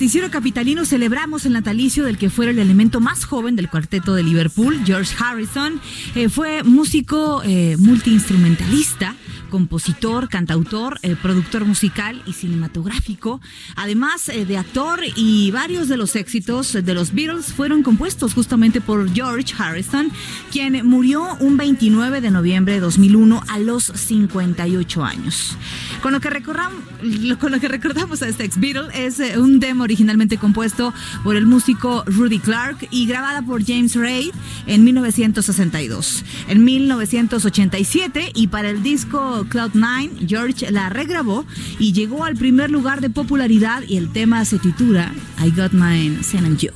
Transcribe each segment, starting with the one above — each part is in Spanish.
noticiero capitalino celebramos el natalicio del que fuera el elemento más joven del cuarteto de Liverpool, George Harrison. Eh, fue músico eh, multiinstrumentalista compositor, cantautor, eh, productor musical y cinematográfico, además eh, de actor y varios de los éxitos de los Beatles fueron compuestos justamente por George Harrison, quien murió un 29 de noviembre de 2001 a los 58 años. Con lo que, recordam- lo- con lo que recordamos a este ex Beatle es eh, un demo originalmente compuesto por el músico Rudy Clark y grabada por James Ray en 1962. En 1987 y para el disco Cloud9, George la regrabó y llegó al primer lugar de popularidad y el tema se titula I Got Mine, Send 'em You.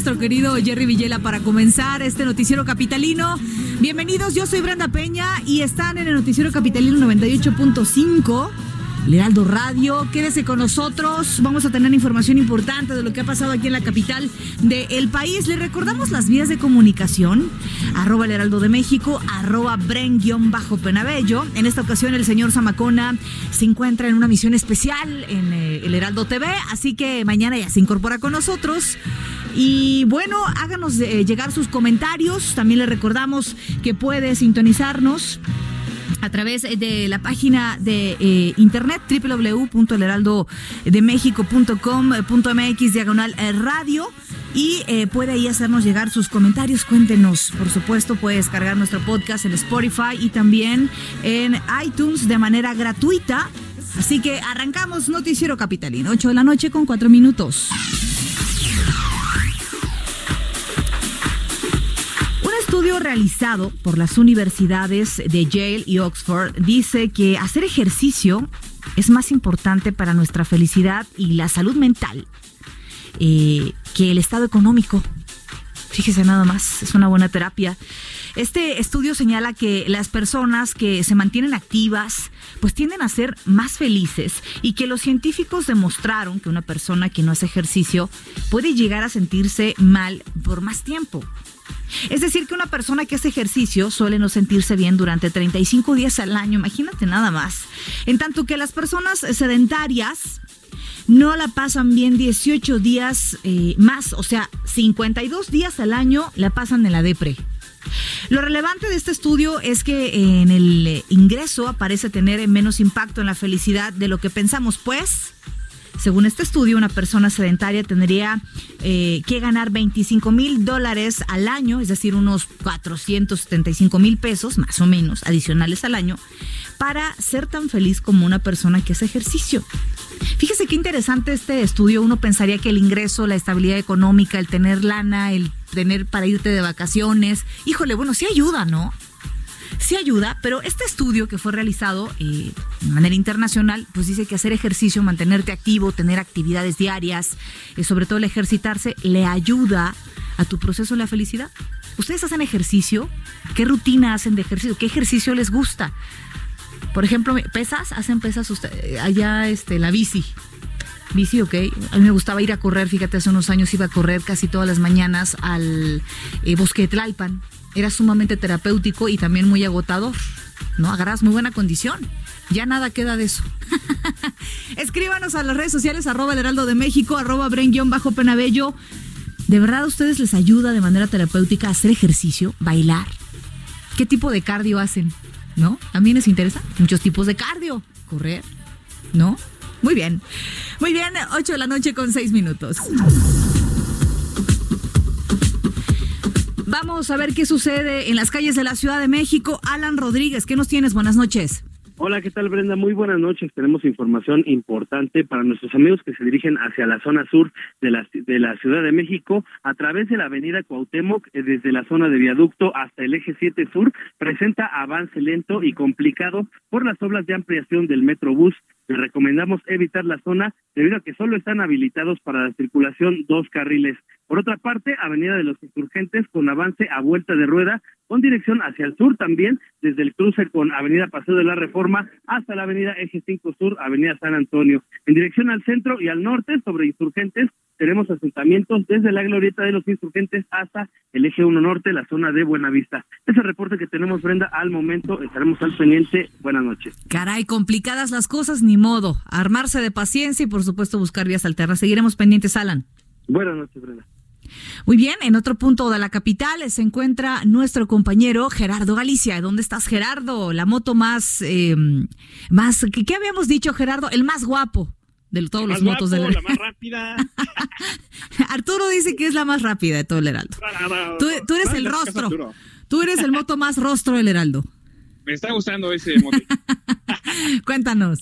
Nuestro querido Jerry Villela para comenzar este noticiero capitalino. Bienvenidos, yo soy Brenda Peña y están en el noticiero capitalino 98.5. Lealdo Radio, quédese con nosotros. Vamos a tener información importante de lo que ha pasado aquí en la capital del país. Le recordamos las vías de comunicación: arroba el Heraldo de México, arroba Bren-Penabello. En esta ocasión, el señor Zamacona se encuentra en una misión especial en eh, el Heraldo TV, así que mañana ya se incorpora con nosotros. Y bueno, háganos eh, llegar sus comentarios. También le recordamos que puede sintonizarnos a través de la página de eh, internet www.elheraldodemexico.com.mx diagonal eh, radio y puede ahí hacernos llegar sus comentarios. Cuéntenos, por supuesto, puede descargar nuestro podcast en Spotify y también en iTunes de manera gratuita. Así que arrancamos Noticiero Capitalino, 8 de la noche con 4 minutos. Realizado por las universidades de Yale y Oxford dice que hacer ejercicio es más importante para nuestra felicidad y la salud mental eh, que el estado económico. Fíjese nada más, es una buena terapia. Este estudio señala que las personas que se mantienen activas pues tienden a ser más felices y que los científicos demostraron que una persona que no hace ejercicio puede llegar a sentirse mal por más tiempo. Es decir, que una persona que hace ejercicio suele no sentirse bien durante 35 días al año, imagínate nada más. En tanto que las personas sedentarias no la pasan bien 18 días eh, más, o sea, 52 días al año la pasan en la depre. Lo relevante de este estudio es que en el ingreso aparece tener menos impacto en la felicidad de lo que pensamos, pues según este estudio, una persona sedentaria tendría eh, que ganar 25 mil dólares al año, es decir, unos 475 mil pesos más o menos adicionales al año, para ser tan feliz como una persona que hace ejercicio. Fíjese qué interesante este estudio. Uno pensaría que el ingreso, la estabilidad económica, el tener lana, el tener para irte de vacaciones, híjole, bueno, sí ayuda, ¿no? Sí ayuda, pero este estudio que fue realizado eh, de manera internacional, pues dice que hacer ejercicio, mantenerte activo, tener actividades diarias, eh, sobre todo el ejercitarse, le ayuda a tu proceso de la felicidad. ¿Ustedes hacen ejercicio? ¿Qué rutina hacen de ejercicio? ¿Qué ejercicio les gusta? Por ejemplo, ¿pesas? ¿Hacen pesas usted, allá este, la bici? Bici, ok. A mí me gustaba ir a correr, fíjate, hace unos años iba a correr casi todas las mañanas al eh, bosque de Tlalpan era sumamente terapéutico y también muy agotador. ¿No? Agarras muy buena condición. Ya nada queda de eso. Escríbanos a las redes sociales, arroba el heraldo de México, arroba bajo penabello. ¿De verdad a ustedes les ayuda de manera terapéutica hacer ejercicio, bailar? ¿Qué tipo de cardio hacen? ¿No? A mí les interesa muchos tipos de cardio. Correr, ¿no? Muy bien. Muy bien, 8 de la noche con 6 minutos. Vamos a ver qué sucede en las calles de la Ciudad de México. Alan Rodríguez, ¿qué nos tienes? Buenas noches. Hola, ¿qué tal Brenda? Muy buenas noches. Tenemos información importante para nuestros amigos que se dirigen hacia la zona sur de la, Ciudad de México a través de la avenida Cuauhtémoc, eh, desde la zona de viaducto hasta el eje 7 sur, presenta avance lento y complicado por las obras de ampliación del Metrobús. Le recomendamos evitar la zona debido a que solo están habilitados para la circulación dos carriles. Por otra parte, Avenida de los Insurgentes con avance a vuelta de rueda con dirección hacia el sur también, desde el cruce con Avenida Paseo de la Reforma hasta la Avenida Eje 5 Sur, Avenida San Antonio. En dirección al centro y al norte, sobre Insurgentes, tenemos asentamientos desde la glorieta de los insurgentes hasta el eje 1 norte, la zona de Buenavista. Ese reporte que tenemos, Brenda, al momento estaremos al pendiente. Buenas noches. Caray, complicadas las cosas, ni modo. Armarse de paciencia y, por supuesto, buscar vías alternas. Seguiremos pendientes, Alan. Buenas noches, Brenda. Muy bien, en otro punto de la capital se encuentra nuestro compañero Gerardo Galicia. ¿Dónde estás, Gerardo? La moto más, eh, más, ¿qué, habíamos dicho, Gerardo? El más guapo de todos los motos de la... más rápida. Arturo dice que es la más rápida de todo el Heraldo. Tú, tú eres el rostro. Tú eres el moto más rostro del Heraldo. Me está gustando ese moto. Cuéntanos.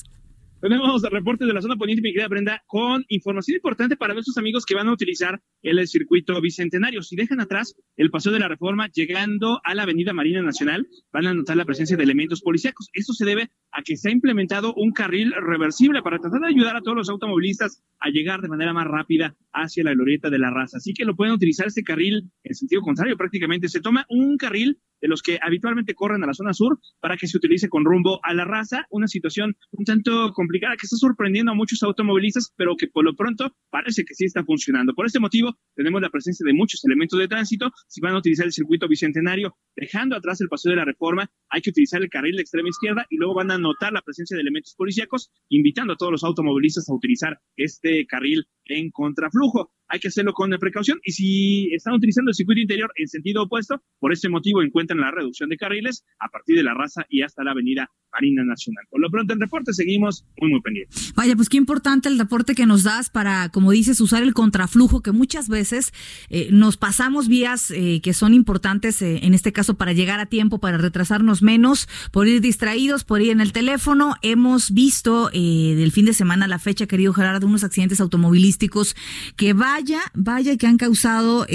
Tenemos reportes de la zona poniente, mi querida Brenda, con información importante para nuestros amigos que van a utilizar el circuito bicentenario. Si dejan atrás el paseo de la reforma llegando a la avenida Marina Nacional, van a notar la presencia de elementos policíacos. Esto se debe a que se ha implementado un carril reversible para tratar de ayudar a todos los automovilistas a llegar de manera más rápida hacia la glorieta de la raza. Así que lo pueden utilizar este carril en sentido contrario prácticamente. Se toma un carril de los que habitualmente corren a la zona sur para que se utilice con rumbo a la raza. Una situación un tanto complicada que está sorprendiendo a muchos automovilistas, pero que por lo pronto parece que sí está funcionando. Por este motivo, tenemos la presencia de muchos elementos de tránsito. Si van a utilizar el circuito bicentenario, dejando atrás el paseo de la reforma, hay que utilizar el carril de extrema izquierda y luego van a notar la presencia de elementos policíacos, invitando a todos los automovilistas a utilizar este carril en contraflujo hay que hacerlo con precaución y si están utilizando el circuito interior en sentido opuesto, por ese motivo encuentran la reducción de carriles a partir de la raza y hasta la avenida Marina Nacional. Por lo pronto en reporte seguimos muy muy pendientes. Vaya, pues qué importante el reporte que nos das para, como dices, usar el contraflujo que muchas veces eh, nos pasamos vías eh, que son importantes, eh, en este caso para llegar a tiempo, para retrasarnos menos, por ir distraídos, por ir en el teléfono. Hemos visto del fin de semana la fecha, querido Gerardo, unos accidentes automovilísticos que vaya, vaya que han causado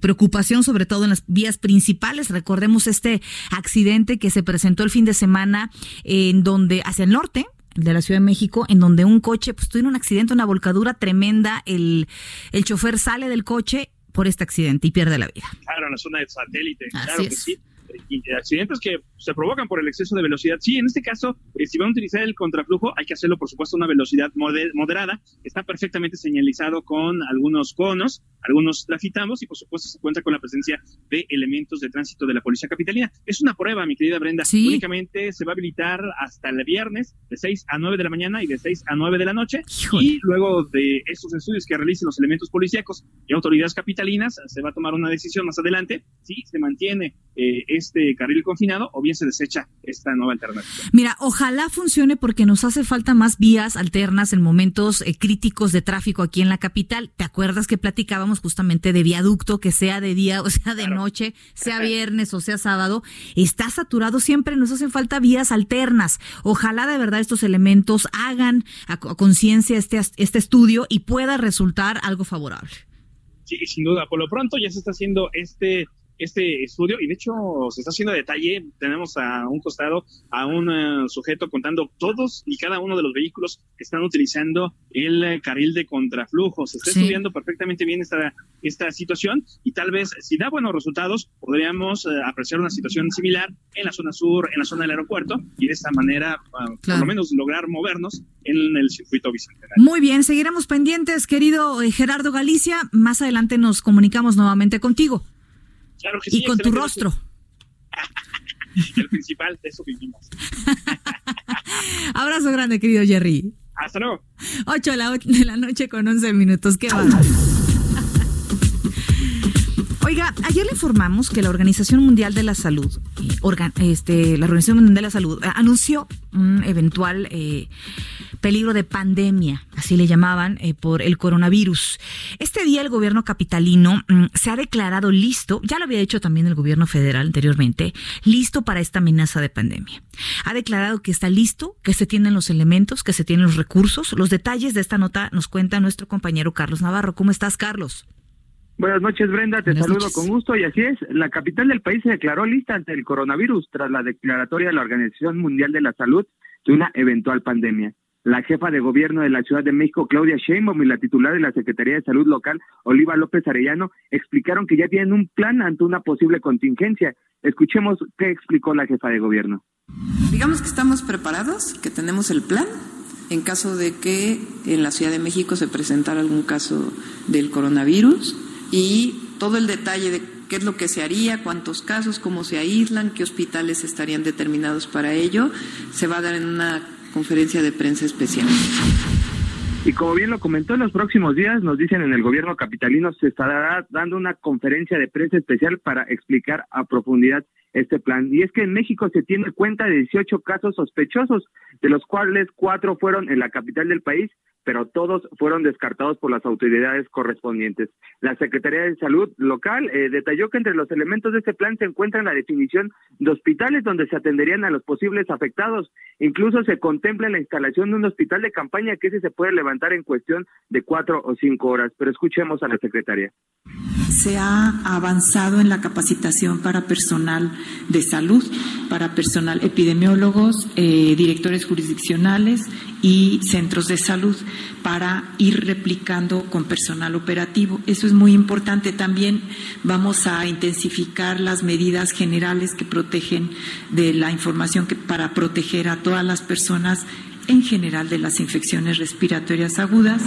preocupación, sobre todo en las vías principales. Recordemos este accidente que se presentó el fin de semana en donde, hacia el norte, de la Ciudad de México, en donde un coche pues tuvo un accidente, una volcadura tremenda, el, el chofer sale del coche por este accidente y pierde la vida. Claro, en la zona de satélite, claro que sí. Y accidentes que se provocan por el exceso de velocidad. Sí, en este caso, eh, si van a utilizar el contraflujo, hay que hacerlo, por supuesto, a una velocidad moderada. Está perfectamente señalizado con algunos conos, algunos trafitamos y, por supuesto, se cuenta con la presencia de elementos de tránsito de la Policía Capitalina. Es una prueba, mi querida Brenda. Sí. Únicamente se va a habilitar hasta el viernes de 6 a 9 de la mañana y de 6 a 9 de la noche. Híjole. Y luego de estos estudios que realicen los elementos policíacos y autoridades capitalinas, se va a tomar una decisión más adelante si se mantiene eh, este carril confinado o bien se desecha esta nueva alternativa. Mira, ojalá funcione porque nos hace falta más vías alternas en momentos eh, críticos de tráfico aquí en la capital. ¿Te acuerdas que platicábamos justamente de viaducto, que sea de día o sea de Claro. noche, sea viernes o sea sábado? Está saturado siempre, nos hacen falta vías alternas. Ojalá de verdad estos elementos hagan a, a conciencia este, este estudio y pueda resultar algo favorable. Sí, sin duda. Por lo pronto ya se está haciendo este este estudio y de hecho se está haciendo a detalle. Tenemos a un costado a un eh, sujeto contando todos y cada uno de los vehículos que están utilizando el eh, carril de contraflujo. Se está Sí. estudiando perfectamente bien esta, esta situación y tal vez si da buenos resultados podríamos eh, apreciar una situación similar en la zona sur, en la zona del aeropuerto y de esta manera ah, por lo menos lograr movernos en el circuito bicentenario. Muy bien, seguiremos pendientes, querido Gerardo Galicia. Más adelante nos comunicamos nuevamente contigo Claro que y con tu rostro. El principal de eso vivimos. Abrazo grande, querido Jerry. Hasta luego. 8 de la, de la noche con 11 minutos. Qué va. Oiga, ayer le informamos que la Organización Mundial de la Salud, eh, este, la Organización Mundial de la Salud, eh, anunció un eventual eh, peligro de pandemia, así le llamaban, por el coronavirus. Este día el gobierno capitalino mm, se ha declarado listo, ya lo había hecho también el gobierno federal anteriormente, listo para esta amenaza de pandemia. Ha declarado que está listo, que se tienen los elementos, que se tienen los recursos. Los detalles de esta nota nos cuenta nuestro compañero Carlos Navarro. ¿Cómo estás, Carlos? Buenas noches, Brenda. Te Buenas saludo noches. con gusto. Y así es, la capital del país se declaró lista ante el coronavirus tras la declaratoria de la Organización Mundial de la Salud de una eventual pandemia. La jefa de gobierno de la Ciudad de México, Claudia Sheinbaum, y la titular de la Secretaría de Salud local, Oliva López Arellano, explicaron que ya tienen un plan ante una posible contingencia. Escuchemos qué explicó la jefa de gobierno. Digamos que estamos preparados, que tenemos el plan en caso de que en la Ciudad de México se presentara algún caso del coronavirus y todo el detalle de qué es lo que se haría, cuántos casos, cómo se aíslan, qué hospitales estarían determinados para ello, se va a dar en una conferencia de prensa especial. Y como bien lo comentó, en los próximos días, nos dicen en el gobierno capitalino, se estará dando una conferencia de prensa especial para explicar a profundidad este plan. Y es que en México se tiene cuenta de 18 casos sospechosos, de los cuales cuatro fueron en la capital del país, pero todos fueron descartados por las autoridades correspondientes. La Secretaría de Salud local eh, detalló que entre los elementos de este plan se encuentra la definición de hospitales donde se atenderían a los posibles afectados. Incluso se contempla la instalación de un hospital de campaña que ese se puede levantar en cuestión de cuatro o cinco horas. Pero escuchemos a la secretaria. Se ha avanzado en la capacitación para personal de salud, para personal epidemiólogos, eh, directores jurisdiccionales y centros de salud para ir replicando con personal operativo. Eso es muy importante. También vamos a intensificar las medidas generales que protegen de la información que para proteger a todas las personas en general de las infecciones respiratorias agudas.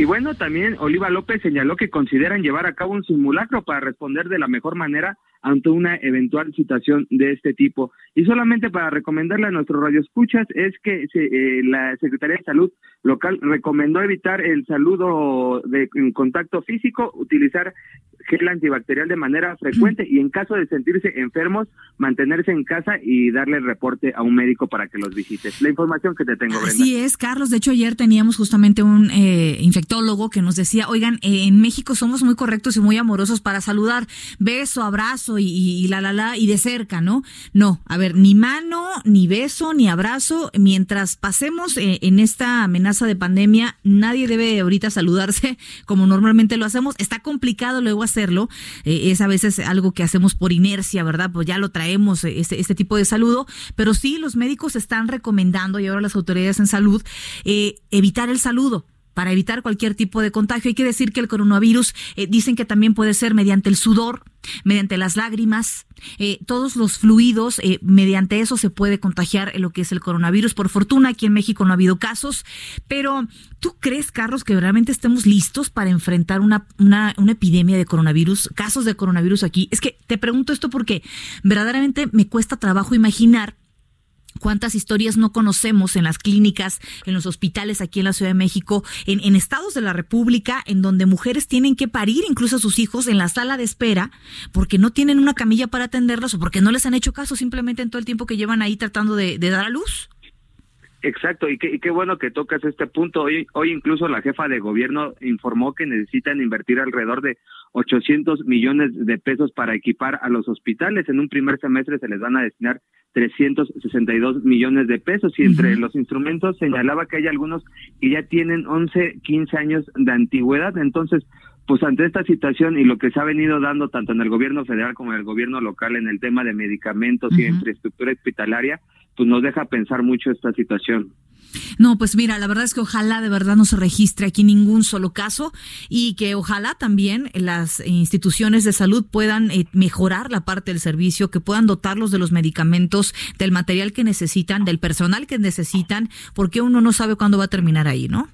Y bueno, también Oliva López señaló que consideran llevar a cabo un simulacro para responder de la mejor manera ante una eventual situación de este tipo. Y solamente para recomendarle a nuestros radioescuchas es que se, eh, la Secretaría de Salud local recomendó evitar el saludo de en contacto físico, utilizar gel antibacterial de manera frecuente y en caso de sentirse enfermos, mantenerse en casa y darle reporte a un médico para que los visite. La información que te tengo, Brenda. Así es, Carlos. De hecho, ayer teníamos justamente un eh, infectólogo que nos decía, oigan, eh, en México somos muy correctos y muy amorosos para saludar, beso, abrazo y, la, la, la, y de cerca, ¿no? No, a ver, ni mano, ni beso, ni abrazo. Mientras pasemos eh, en esta amenaza de pandemia, nadie debe ahorita saludarse como normalmente lo hacemos. Está complicado luego hacerlo. Eh, es a veces algo que hacemos por inercia, ¿verdad? Pues ya lo traemos, eh, este, este tipo de saludo. Pero sí, los médicos están recomendando, y ahora las autoridades en salud, eh, evitar el saludo para evitar cualquier tipo de contagio. Hay que decir que el coronavirus eh, dicen que también puede ser mediante el sudor, mediante las lágrimas, eh, todos los fluidos, eh, mediante eso se puede contagiar lo que es el coronavirus. Por fortuna, aquí en México no ha habido casos, pero ¿tú crees, Carlos, que realmente estemos listos para enfrentar una, una, una epidemia de coronavirus, casos de coronavirus aquí? Es que te pregunto esto porque verdaderamente me cuesta trabajo imaginar cuántas historias no conocemos en las clínicas, en los hospitales aquí en la Ciudad de México, en, estados de la República, en donde mujeres tienen que parir incluso a sus hijos en la sala de espera porque no tienen una camilla para atenderlos o porque no les han hecho caso simplemente en todo el tiempo que llevan ahí tratando de, de dar a luz. Exacto, y qué, y qué bueno que tocas este punto. Hoy, hoy incluso la jefa de gobierno informó que necesitan invertir alrededor de 800 millones de pesos para equipar a los hospitales. En un primer semestre se les van a destinar 362 millones de pesos y entre los instrumentos señalaba que hay algunos que ya tienen 11, 15 años de antigüedad. Entonces, pues ante esta situación y lo que se ha venido dando tanto en el gobierno federal como en el gobierno local en el tema de medicamentos uh -huh. y infraestructura hospitalaria, pues nos deja pensar mucho esta situación. No, pues mira, la verdad es que ojalá de verdad no se registre aquí ningún solo caso y que ojalá también las instituciones de salud puedan eh, mejorar la parte del servicio, que puedan dotarlos de los medicamentos, del material que necesitan, del personal que necesitan, porque uno no sabe cuándo va a terminar ahí, ¿no?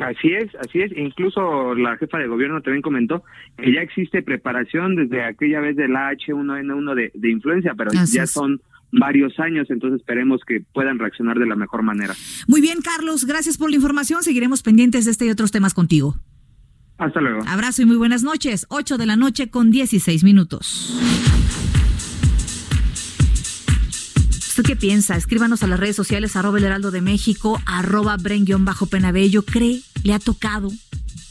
Así es, así es. Incluso la jefa de gobierno también comentó que ya existe preparación desde aquella vez del H1N1 de, de influencia, pero así ya es. son varios años, entonces esperemos que puedan reaccionar de la mejor manera. Muy bien, Carlos, gracias por la información. Seguiremos pendientes de este y otros temas contigo. Hasta luego. Abrazo y muy buenas noches. 8 de la noche con 16 minutos. ¿Usted qué piensa? Escríbanos a las redes sociales, arroba el heraldo de México, arroba bajo penabello. ¿Cree, le ha tocado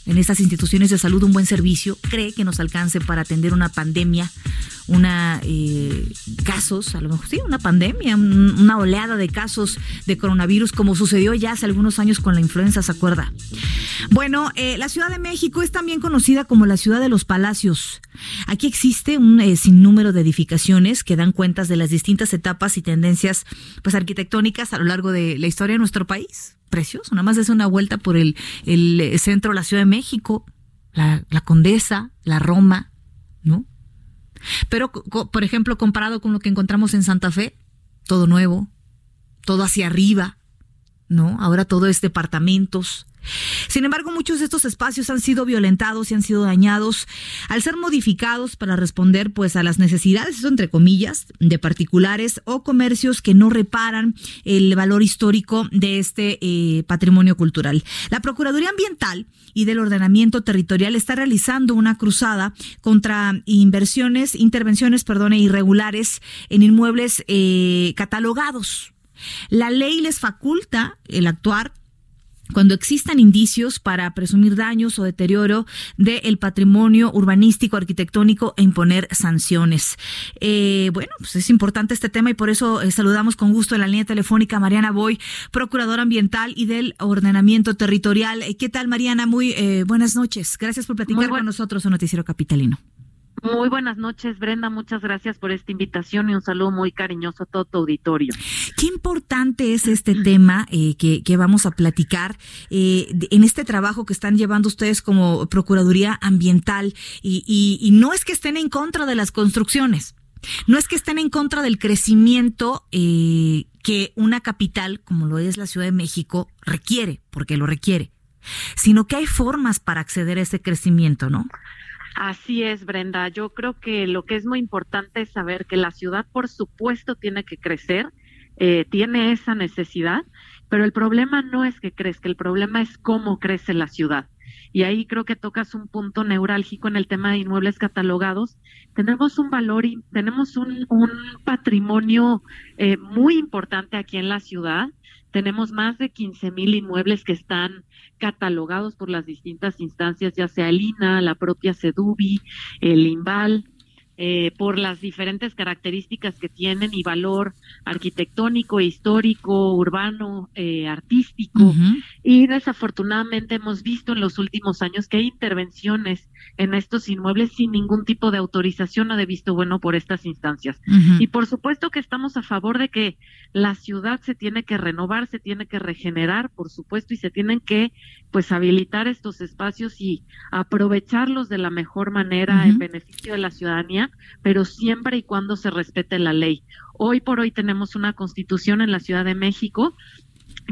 en estas instituciones de salud un buen servicio? ¿Cree que nos alcance para atender una pandemia? Una eh, casos, a lo mejor sí, una pandemia, un, una oleada de casos de coronavirus, como sucedió ya hace algunos años con la influenza, ¿se acuerda? Bueno, eh, la Ciudad de México es también conocida como la ciudad de los palacios. Aquí existe un eh, sinnúmero de edificaciones que dan cuentas de las distintas etapas y tendencias pues, arquitectónicas a lo largo de la historia de nuestro país. Precioso, nada más es una vuelta por el, el centro de la Ciudad de México, la, la Condesa, la Roma. Pero, por ejemplo, comparado con lo que encontramos en Santa Fe, todo nuevo, todo hacia arriba, ¿no? Ahora todo es departamentos. Sin embargo, muchos de estos espacios han sido violentados y han sido dañados al ser modificados para responder pues a las necesidades, eso entre comillas, de particulares o comercios que no reparan el valor histórico de este eh, patrimonio cultural. La Procuraduría Ambiental y del Ordenamiento Territorial está realizando una cruzada contra inversiones, intervenciones, perdón, irregulares en inmuebles eh, catalogados. La ley les faculta el actuar cuando existan indicios para presumir daños o deterioro del patrimonio urbanístico, arquitectónico e imponer sanciones. Eh, bueno, pues es importante este tema y por eso eh, saludamos con gusto en la línea telefónica a Mariana Boy, procuradora ambiental y del ordenamiento territorial. ¿Qué tal, Mariana? Muy eh, buenas noches. Gracias por platicar con nosotros en Noticiero Capitalino. Muy buenas noches, Brenda. Muchas gracias por esta invitación y un saludo muy cariñoso a todo tu auditorio. Qué importante es este tema eh, que, que, vamos a platicar eh, en este trabajo que están llevando ustedes como Procuraduría Ambiental y, y, y no es que estén en contra de las construcciones. No es que estén en contra del crecimiento eh, que una capital como lo es la Ciudad de México requiere, porque lo requiere, sino que hay formas para acceder a ese crecimiento, ¿no? Así es, Brenda. Yo creo que lo que es muy importante es saber que la ciudad, por supuesto, tiene que crecer, eh, tiene esa necesidad, pero el problema no es que crezca, el problema es cómo crece la ciudad. Y ahí creo que tocas un punto neurálgico en el tema de inmuebles catalogados. Tenemos un valor y tenemos un, un patrimonio eh, muy importante aquí en la ciudad. Tenemos más de 15 mil inmuebles que están catalogados por las distintas instancias, ya sea el INA, la propia CEDUBI, el INVAL, eh, por las diferentes características que tienen y valor arquitectónico, histórico, urbano, eh, artístico. Uh -huh. Y desafortunadamente hemos visto en los últimos años que hay intervenciones en estos inmuebles sin ningún tipo de autorización o de visto bueno por estas instancias. Uh -huh. Y por supuesto que estamos a favor de que la ciudad se tiene que renovar, se tiene que regenerar, por supuesto, y se tienen que pues habilitar estos espacios y aprovecharlos de la mejor manera en beneficio de la ciudadanía, pero siempre y cuando se respete la ley. Hoy por hoy tenemos una constitución en la Ciudad de México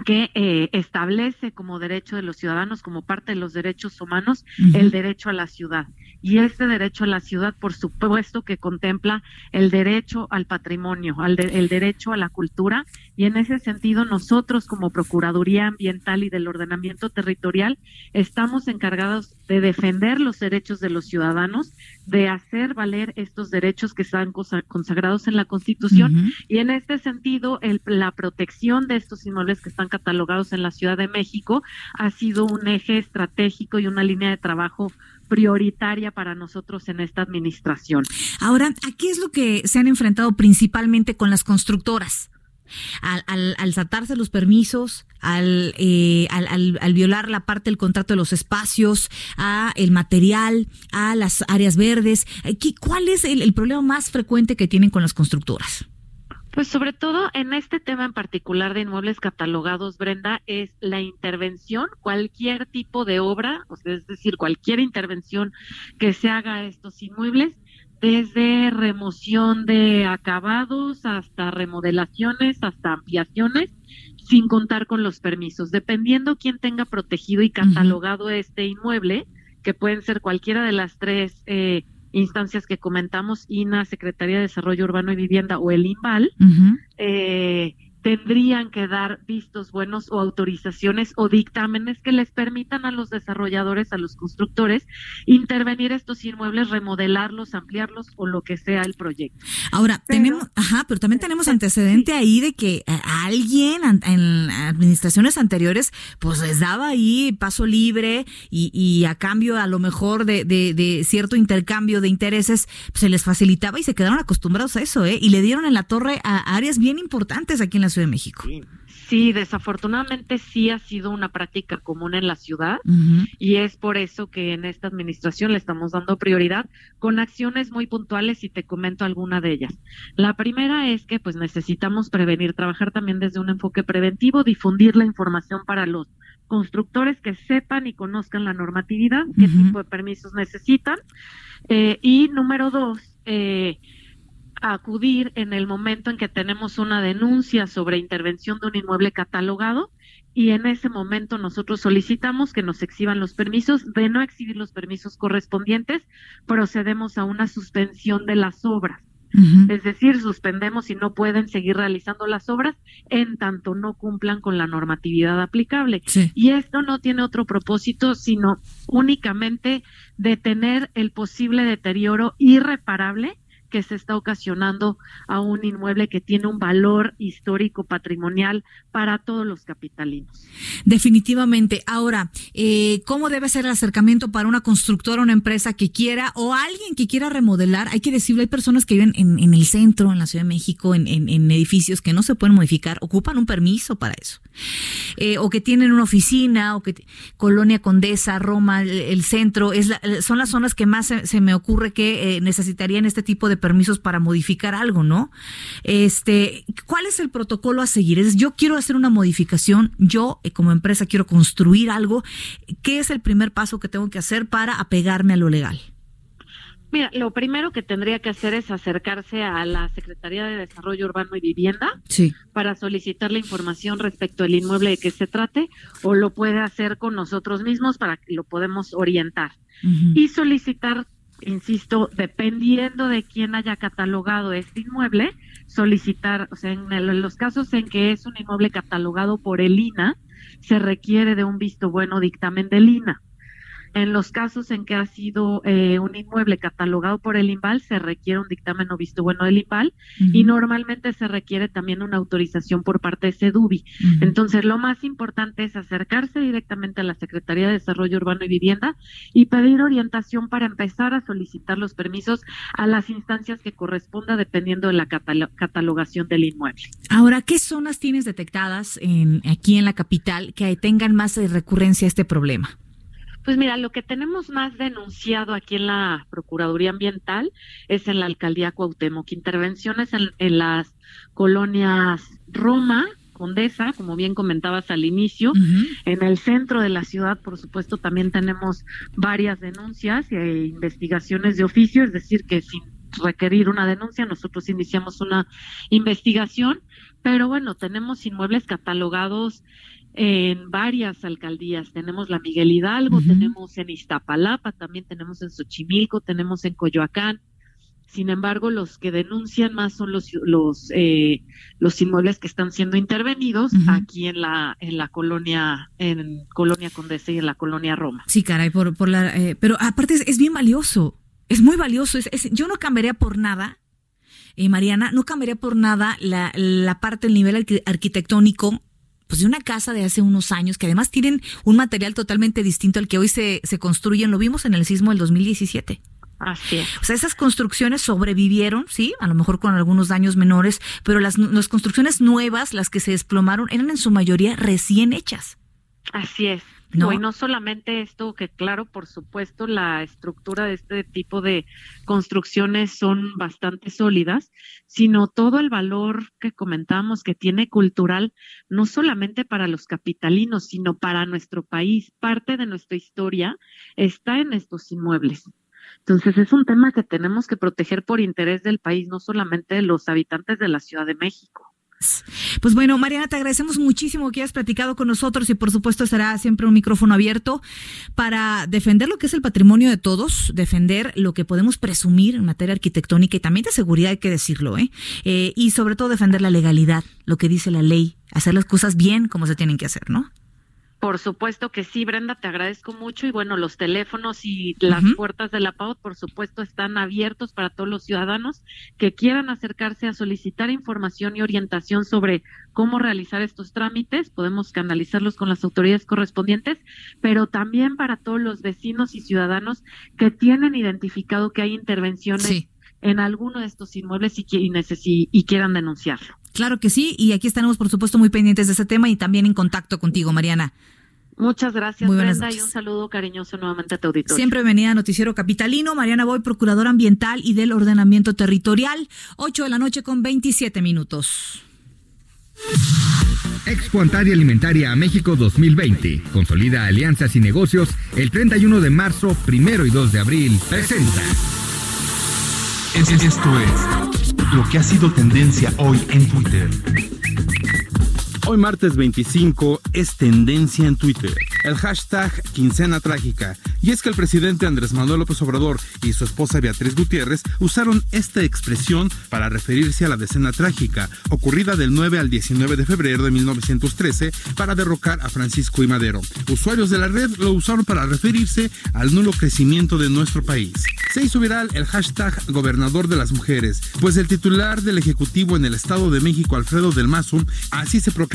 que eh, establece como derecho de los ciudadanos, como parte de los derechos humanos, el derecho a la ciudad. Y este derecho a la ciudad, por supuesto, que contempla el derecho al patrimonio, al el derecho a la cultura. Y en ese sentido, nosotros como Procuraduría Ambiental y del Ordenamiento Territorial estamos encargados de defender los derechos de los ciudadanos, de hacer valer estos derechos que están consagrados en la Constitución. Y en este sentido, el, la protección de estos inmuebles que están catalogados en la Ciudad de México ha sido un eje estratégico y una línea de trabajo prioritaria para nosotros en esta administración. Ahora, ¿a qué es lo que se han enfrentado principalmente con las constructoras? Al, al, al saltarse los permisos, al, eh, al, al, al, violar la parte del contrato de los espacios, a el material, a las áreas verdes. ¿Qué, ¿Cuál es el problema más frecuente que tienen con las constructoras? Pues sobre todo en este tema en particular de inmuebles catalogados, Brenda, es la intervención, cualquier tipo de obra, o sea, es decir, cualquier intervención que se haga a estos inmuebles, desde remoción de acabados hasta remodelaciones, hasta ampliaciones, sin contar con los permisos. Dependiendo quién tenga protegido y catalogado uh -huh. este inmueble, que pueden ser cualquiera de las tres eh, instancias que comentamos, INA, Secretaría de Desarrollo Urbano y Vivienda o el INVAL, uh -huh. eh, tendrían que dar vistos buenos o autorizaciones o dictámenes que les permitan a los desarrolladores, a los constructores, intervenir estos inmuebles, remodelarlos, ampliarlos o lo que sea el proyecto. Ahora, pero, tenemos, ajá, pero también tenemos antecedente sí. ahí de que a alguien en administraciones anteriores, pues les daba ahí paso libre y, y a cambio a lo mejor de, de, de cierto intercambio de intereses, pues se les facilitaba y se quedaron acostumbrados a eso, ¿eh? Y le dieron en la torre a áreas bien importantes aquí en la Ciudad de México. Sí. Desafortunadamente sí ha sido una práctica común en la ciudad uh -huh. y es por eso que en esta administración le estamos dando prioridad con acciones muy puntuales y te comento alguna de ellas. La primera es que pues necesitamos prevenir, trabajar también desde un enfoque preventivo, difundir la información para los constructores que sepan y conozcan la normatividad, qué uh -huh. tipo de permisos necesitan. Eh, y número dos, eh, acudir en el momento en que tenemos una denuncia sobre intervención de un inmueble catalogado y en ese momento nosotros solicitamos que nos exhiban los permisos. De no exhibir los permisos correspondientes, procedemos a una suspensión de las obras. Uh -huh. Es decir, suspendemos y no pueden seguir realizando las obras en tanto no cumplan con la normatividad aplicable. Sí. Y esto no tiene otro propósito, sino únicamente detener el posible deterioro irreparable que se está ocasionando a un inmueble que tiene un valor histórico patrimonial para todos los capitalinos. Definitivamente. Ahora, eh, ¿cómo debe ser el acercamiento para una constructora, una empresa que quiera o alguien que quiera remodelar? Hay que decirlo, hay personas que viven en, el centro, en la Ciudad de México, en, en, edificios que no se pueden modificar, ocupan un permiso para eso. Eh, o que tienen una oficina, o que Colonia Condesa, Roma, el, centro, es la, son las zonas que más se, se me ocurre que eh, necesitarían este tipo de permisos para modificar algo, ¿no? Este, ¿cuál es el protocolo a seguir? Es yo quiero hacer una modificación, yo eh, como empresa quiero construir algo, ¿qué es el primer paso que tengo que hacer para apegarme a lo legal? Mira, lo primero que tendría que hacer es acercarse a la Secretaría de Desarrollo Urbano y Vivienda sí. para solicitar la información respecto al inmueble de que se trate o lo puede hacer con nosotros mismos para que lo podemos orientar uh -huh. y solicitar insisto, dependiendo de quién haya catalogado este inmueble, solicitar, o sea, en, el, los casos en que es un inmueble catalogado por el INA, se requiere de un visto bueno dictamen del INA. En los casos en que ha sido eh, un inmueble catalogado por el INVAL, se requiere un dictamen o visto bueno del INVAL uh -huh. y normalmente se requiere también una autorización por parte de SEDUBI. Uh -huh. Entonces, lo más importante es acercarse directamente a la Secretaría de Desarrollo Urbano y Vivienda y pedir orientación para empezar a solicitar los permisos a las instancias que corresponda dependiendo de la catalogación del inmueble. Ahora, ¿qué zonas tienes detectadas en, aquí en la capital que tengan más recurrencia a este problema? Pues mira, lo que tenemos más denunciado aquí en la Procuraduría Ambiental es en la Alcaldía Cuauhtémoc, intervenciones en, en las colonias Roma, Condesa, como bien comentabas al inicio. En el centro de la ciudad, por supuesto, también tenemos varias denuncias e investigaciones de oficio, es decir, que sin requerir una denuncia, nosotros iniciamos una investigación, pero bueno, tenemos inmuebles catalogados en varias alcaldías. Tenemos la Miguel Hidalgo, tenemos en Iztapalapa, también tenemos en Xochimilco, tenemos en Coyoacán. Sin embargo, los que denuncian más son los los eh, los inmuebles que están siendo intervenidos aquí en la en la colonia en colonia Condesa y en la colonia Roma. Sí, caray, por por la eh, pero aparte es, es, bien valioso, es muy valioso. Es, es, yo no cambiaría por nada, eh, Mariana, no cambiaría por nada la la parte del nivel arquitectónico pues de una casa de hace unos años que además tienen un material totalmente distinto al que hoy se, se construyen. Lo vimos en el sismo del 2017. Así es. O sea, esas construcciones sobrevivieron, sí, a lo mejor con algunos daños menores, pero las, las construcciones nuevas, las que se desplomaron, eran en su mayoría recién hechas. Así es. No. y no solamente esto, que claro, por supuesto, la estructura de este tipo de construcciones son bastante sólidas, sino todo el valor que comentamos que tiene cultural, no solamente para los capitalinos, sino para nuestro país. Parte de nuestra historia está en estos inmuebles. Entonces es un tema que tenemos que proteger por interés del país, no solamente de los habitantes de la Ciudad de México. Pues bueno, Mariana, te agradecemos muchísimo que hayas platicado con nosotros y por supuesto será siempre un micrófono abierto para defender lo que es el patrimonio de todos, defender lo que podemos presumir en materia arquitectónica y también de seguridad, hay que decirlo, ¿eh? eh y sobre todo defender la legalidad, lo que dice la ley, hacer las cosas bien como se tienen que hacer, ¿no? Por supuesto que sí, Brenda, te agradezco mucho y bueno, los teléfonos y las puertas de la PAUT, por supuesto, están abiertos para todos los ciudadanos que quieran acercarse a solicitar información y orientación sobre cómo realizar estos trámites. Podemos canalizarlos con las autoridades correspondientes, pero también para todos los vecinos y ciudadanos que tienen identificado que hay intervenciones en alguno de estos inmuebles y, y, y quieran denunciarlo. Claro que sí, y aquí estaremos, por supuesto, muy pendientes de ese tema y también en contacto contigo, Mariana. Muchas gracias, Muy Brenda, noches. y un saludo cariñoso nuevamente a tu auditorio. Siempre venía a Noticiero Capitalino. Mariana Boy, Procuradora Ambiental y del Ordenamiento Territorial. 8 de la noche con 27 minutos. Expo Antaria Alimentaria a México 2020. Consolida alianzas y negocios el 31 de marzo, primero y 2 de abril. Presenta. Esto es lo que ha sido tendencia hoy en Twitter. Hoy martes 25 es tendencia en Twitter. El hashtag quincena trágica. Y es que el presidente Andrés Manuel López Obrador y su esposa Beatriz Gutiérrez usaron esta expresión para referirse a la decena trágica, ocurrida del 9 al 19 de febrero de 1913, para derrocar a Francisco y Madero. Usuarios de la red lo usaron para referirse al nulo crecimiento de nuestro país. Se hizo viral el hashtag gobernador de las mujeres, pues el titular del Ejecutivo en el Estado de México, Alfredo del Mazo, así se proclamó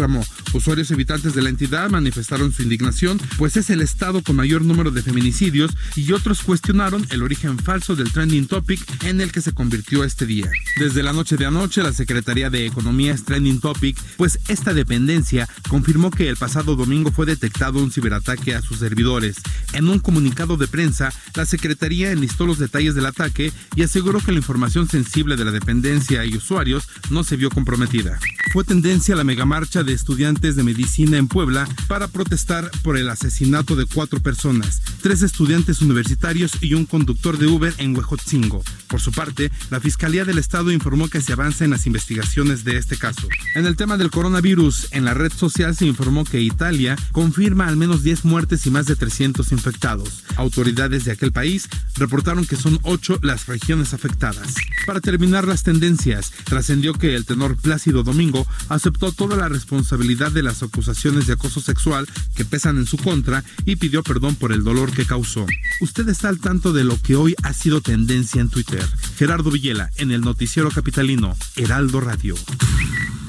Usuarios y habitantes de la entidad manifestaron su indignación, pues es el estado con mayor número de feminicidios y otros cuestionaron el origen falso del trending topic en el que se convirtió este día. Desde la noche de anoche, la Secretaría de Economía es trending topic, pues esta dependencia confirmó que el pasado domingo fue detectado un ciberataque a sus servidores. En un comunicado de prensa, la Secretaría enlistó los detalles del ataque y aseguró que la información sensible de la dependencia y usuarios no se vio comprometida. Fue tendencia la megamarcha de estudiantes de medicina en Puebla para protestar por el asesinato de cuatro personas, tres estudiantes universitarios y un conductor de Uber en Huejotzingo. Por su parte, la Fiscalía del Estado informó que se avanza en las investigaciones de este caso. En el tema del coronavirus, en la red social se informó que Italia confirma al menos 10 muertes y más de 300 infectados. Autoridades de aquel país reportaron que son 8 las regiones afectadas. Para terminar las tendencias, trascendió que el tenor Plácido Domingo aceptó toda la responsabilidad responsabilidad de las acusaciones de acoso sexual que pesan en su contra y pidió perdón por el dolor que causó. Usted está al tanto de lo que hoy ha sido tendencia en Twitter. Gerardo Villela, en el noticiero capitalino, Heraldo Radio.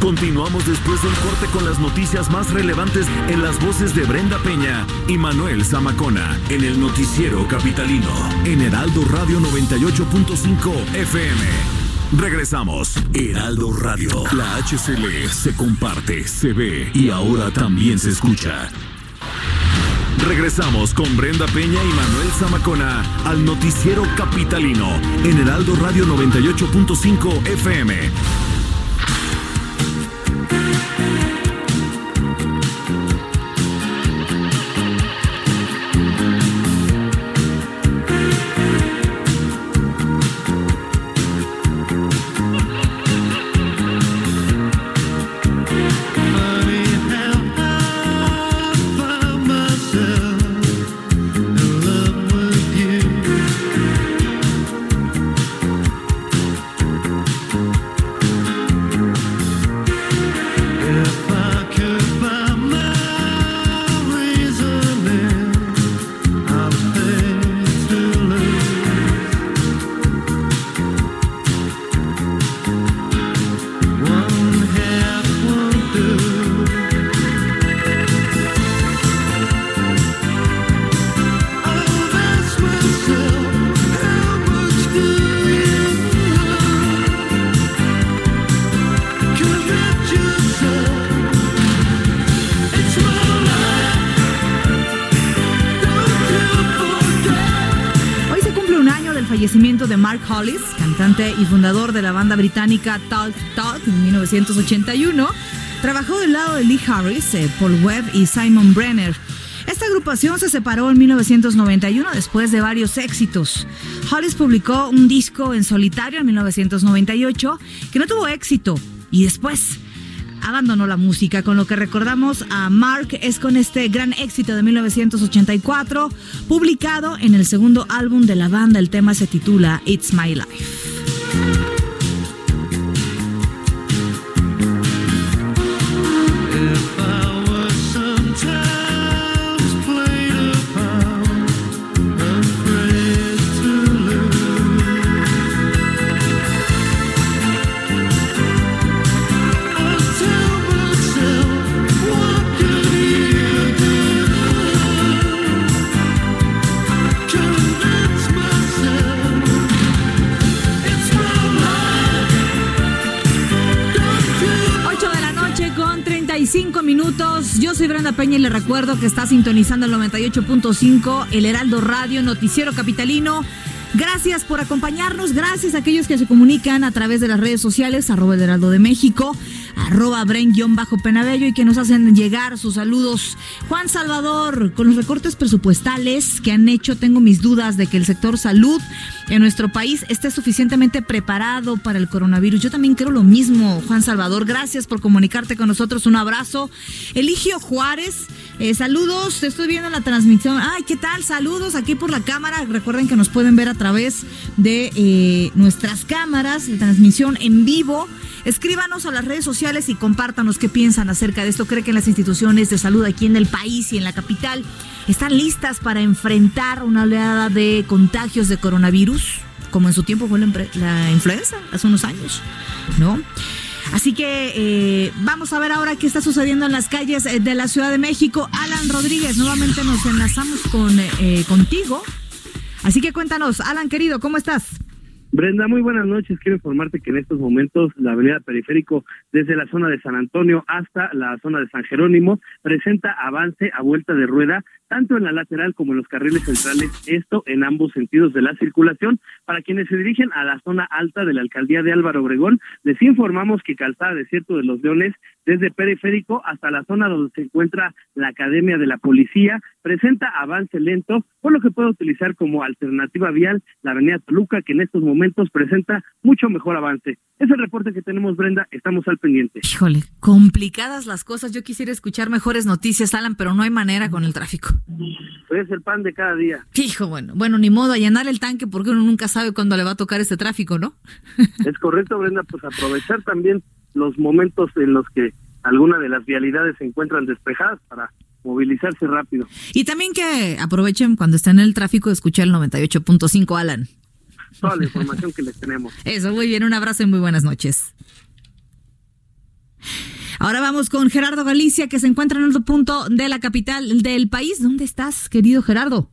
Continuamos después del corte con las noticias más relevantes en las voces de Brenda Peña y Manuel Zamacona en el noticiero capitalino en Heraldo Radio 98.5 FM. Regresamos. Heraldo Radio. La HCL se comparte, se ve y ahora también se escucha. Regresamos con Brenda Peña y Manuel Zamacona al noticiero capitalino en Heraldo Radio 98.5 FM. Mark Hollis, cantante y fundador de la banda británica Talk Talk en 1981. Trabajó del lado de Lee Harris, eh, Paul Webb y Simon Brenner. Esta agrupación se separó en 1991 después de varios éxitos. Hollis publicó un disco en solitario en 1998 que no tuvo éxito y después abandonó la música. Con lo que recordamos a Mark es con este gran éxito de 1984, publicado en el segundo álbum de la banda. El tema se titula It's My Life. Brenda Peña y le recuerdo que está sintonizando el 98.5, el Heraldo Radio, Noticiero Capitalino. Gracias por acompañarnos, gracias a aquellos que se comunican a través de las redes sociales, arroba el Heraldo de México, arroba Bren-Penabello y que nos hacen llegar sus saludos. Juan Salvador, con los recortes presupuestales que han hecho, tengo mis dudas de que el sector salud en nuestro país esté suficientemente preparado para el coronavirus. Yo también creo lo mismo, Juan Salvador. Gracias por comunicarte con nosotros. Un abrazo. Eligio Juárez, eh, saludos. Te estoy viendo en la transmisión. Ay, ¿qué tal? Saludos aquí por la cámara. Recuerden que nos pueden ver a través de eh, nuestras cámaras, de transmisión en vivo. Escríbanos a las redes sociales y compártanos qué piensan acerca de esto. ¿Cree que las instituciones de salud aquí en el país y en la capital están listas para enfrentar una oleada de contagios de coronavirus? Como en su tiempo fue la, influenza, hace unos años, ¿no? Así que eh, vamos a ver ahora qué está sucediendo en las calles eh, de la Ciudad de México. Alan Rodríguez, nuevamente nos enlazamos con, eh, contigo. Así que cuéntanos, Alan querido, ¿cómo estás? Brenda, muy buenas noches. Quiero informarte que en estos momentos la avenida Periférico, desde la zona de San Antonio hasta la zona de San Jerónimo, presenta avance a vuelta de rueda, tanto en la lateral como en los carriles centrales, esto en ambos sentidos de la circulación. Para quienes se dirigen a la zona alta de la alcaldía de Álvaro Obregón, les informamos que Calzada Desierto de los Leones, desde Periférico hasta la zona donde se encuentra la Academia de la Policía, presenta avance lento, por lo que puede utilizar como alternativa vial la avenida Toluca, que en estos momentos presenta mucho mejor avance. Es el reporte que tenemos, Brenda, estamos al pendiente. Híjole, complicadas las cosas. Yo quisiera escuchar mejores noticias, Alan, pero no hay manera con el tráfico. Es el pan de cada día. Hijo, bueno, bueno, ni modo, a llenar el tanque porque uno nunca sabe cuándo le va a tocar este tráfico, ¿no? Es correcto, Brenda, pues aprovechar también los momentos en los que alguna de las vialidades se encuentran despejadas para movilizarse rápido. Y también que aprovechen cuando estén en el tráfico de escuchar el 98.5, Alan. Toda la información que les tenemos. Eso, muy bien, un abrazo y muy buenas noches. Ahora vamos con Gerardo Galicia, que se encuentra en otro punto de la capital del país. ¿Dónde estás, querido Gerardo?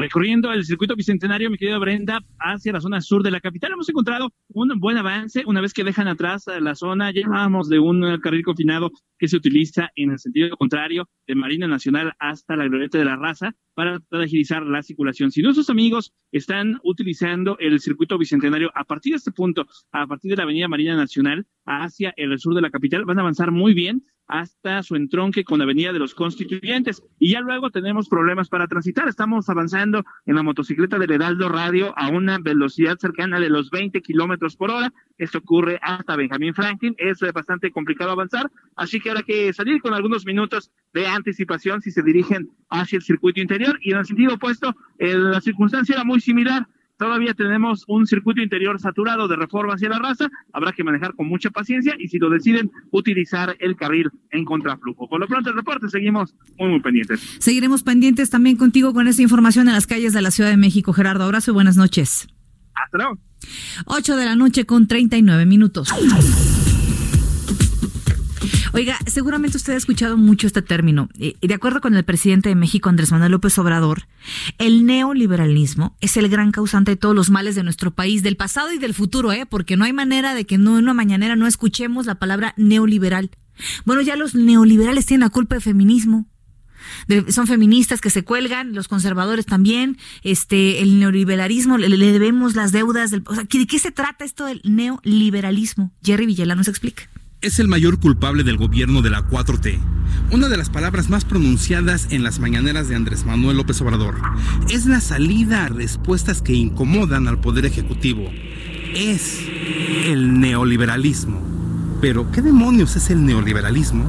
Recorriendo el circuito bicentenario, mi querida Brenda, hacia la zona sur de la capital, hemos encontrado un buen avance. Una vez que dejan atrás la zona, hablábamos de un carril confinado que se utiliza en el sentido contrario de Marina Nacional hasta la Glorieta de la Raza para agilizar la circulación. Si nuestros amigos están utilizando el circuito bicentenario a partir de este punto, a partir de la Avenida Marina Nacional hacia el sur de la capital, van a avanzar muy bien hasta su entronque con la Avenida de los Constituyentes. Y ya luego tenemos problemas para transitar. Estamos avanzando en la motocicleta del Heraldo Radio a una velocidad cercana de los 20 kilómetros por hora. Esto ocurre hasta Benjamín Franklin. Es bastante complicado avanzar. Así que habrá que salir con algunos minutos de anticipación si se dirigen hacia el circuito interior. Y en el sentido opuesto, eh, la circunstancia era muy similar todavía tenemos un circuito interior saturado de reforma hacia la raza, habrá que manejar con mucha paciencia y si lo deciden, utilizar el carril en contraflujo. Por lo pronto, el reporte seguimos muy, muy pendientes. Seguiremos pendientes también contigo con esta información en las calles de la Ciudad de México. Gerardo, abrazo y buenas noches. Hasta luego. 8 de la noche con 39 minutos. Oiga, seguramente usted ha escuchado mucho este término. De acuerdo con el presidente de México, Andrés Manuel López Obrador, el neoliberalismo es el gran causante de todos los males de nuestro país, del pasado y del futuro, ¿eh? porque no hay manera de que en una mañanera no escuchemos la palabra neoliberal. Bueno, ya los neoliberales tienen la culpa de feminismo. son feministas que se cuelgan, los conservadores también, este, el neoliberalismo, le, debemos las deudas del, o sea, ¿de qué se trata esto del neoliberalismo? Jerry Villela nos explica es el mayor culpable del gobierno de la 4T. Una de las palabras más pronunciadas en las mañaneras de Andrés Manuel López Obrador es la salida a respuestas que incomodan al Poder Ejecutivo. Es el neoliberalismo. Pero, ¿qué demonios es el neoliberalismo?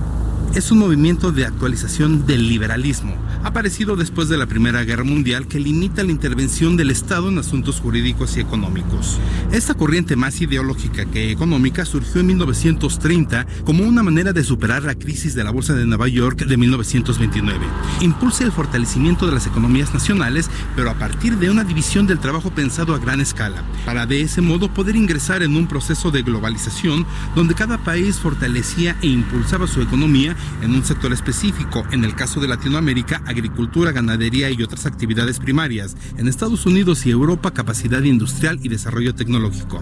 Es un movimiento de actualización del liberalismo aparecido después de la Primera Guerra Mundial que limita la intervención del Estado en asuntos jurídicos y económicos. Esta corriente más ideológica que económica surgió en 1930 como una manera de superar la crisis de la Bolsa de Nueva York de 1929. Impulsa el fortalecimiento de las economías nacionales, pero a partir de una división del trabajo pensado a gran escala, para de ese modo poder ingresar en un proceso de globalización donde cada país fortalecía e impulsaba su economía en un sector específico, en el caso de Latinoamérica, agricultura, ganadería y otras actividades primarias. En Estados Unidos y Europa, capacidad industrial y desarrollo tecnológico.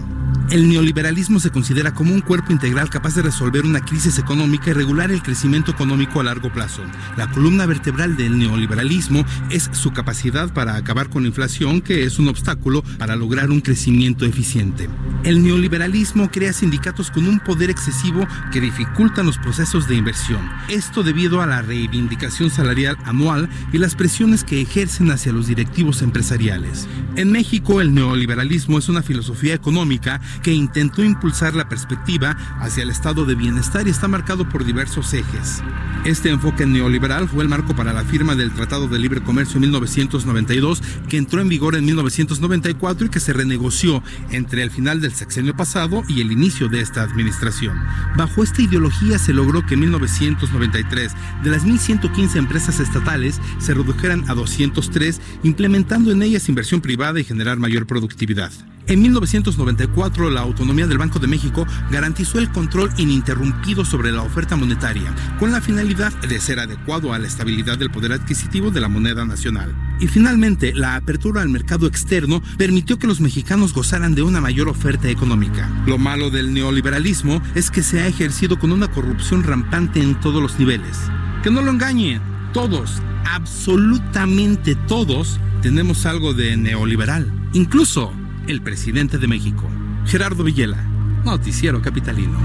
El neoliberalismo se considera como un cuerpo integral capaz de resolver una crisis económica y regular el crecimiento económico a largo plazo. La columna vertebral del neoliberalismo es su capacidad para acabar con la inflación, que es un obstáculo para lograr un crecimiento eficiente. El neoliberalismo crea sindicatos con un poder excesivo que dificultan los procesos de inversión. Esto debido a la reivindicación salarial anual y las presiones que ejercen hacia los directivos empresariales. En México, el neoliberalismo es una filosofía económica que intentó impulsar la perspectiva hacia el estado de bienestar y está marcado por diversos ejes. Este enfoque neoliberal fue el marco para la firma del Tratado de Libre Comercio en 1992, que entró en vigor en 1994 y que se renegoció entre el final del sexenio pasado y el inicio de esta administración. Bajo esta ideología se logró que en 1993 de las 1.115 empresas estatales se redujeran a 203, implementando en ellas inversión privada y generar mayor productividad. En 1994, la autonomía del Banco de México garantizó el control ininterrumpido sobre la oferta monetaria, con la finalidad de ser adecuado a la estabilidad del poder adquisitivo de la moneda nacional. Y finalmente, la apertura al mercado externo permitió que los mexicanos gozaran de una mayor oferta económica. Lo malo del neoliberalismo es que se ha ejercido con una corrupción rampante en todos los niveles. Que no lo engañen, todos, absolutamente todos, tenemos algo de neoliberal. Incluso el presidente de México. Gerardo Villela, Noticiero Capitalino.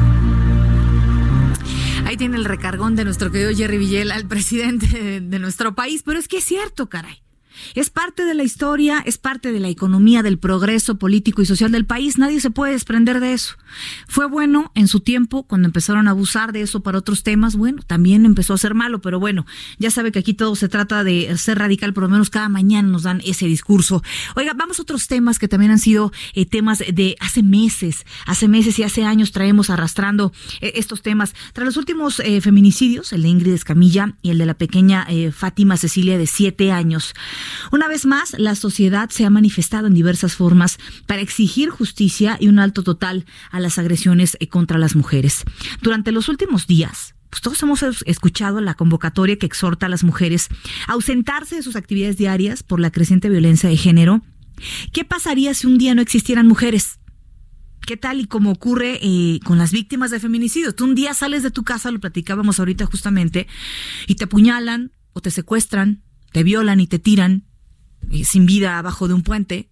Ahí tiene el recargón de nuestro querido Jerry Villela, el presidente de, de nuestro país, pero es que es cierto, caray. Es parte de la historia, es parte de la economía, del progreso político y social del país. Nadie se puede desprender de eso. Fue bueno en su tiempo, cuando empezaron a abusar de eso para otros temas, bueno, también empezó a ser malo, pero bueno, ya sabe que aquí todo se trata de ser radical, por lo menos cada mañana nos dan ese discurso. Oiga, vamos a otros temas que también han sido eh, temas de hace meses, hace meses y hace años traemos arrastrando eh, estos temas. Tras los últimos eh, feminicidios, el de Ingrid Escamilla y el de la pequeña Fátima Cecilia de siete años, Una vez más, la sociedad se ha manifestado en diversas formas para exigir justicia y un alto total a las agresiones eh, contra las mujeres. Durante los últimos días, pues todos hemos escuchado la convocatoria que exhorta a las mujeres a ausentarse de sus actividades diarias por la creciente violencia de género. ¿Qué pasaría si un día no existieran mujeres? ¿Qué tal y como ocurre eh, con las víctimas de feminicidio? Tú un día sales de tu casa, lo platicábamos ahorita justamente, y te apuñalan o te secuestran, te violan y te tiran eh, sin vida abajo de un puente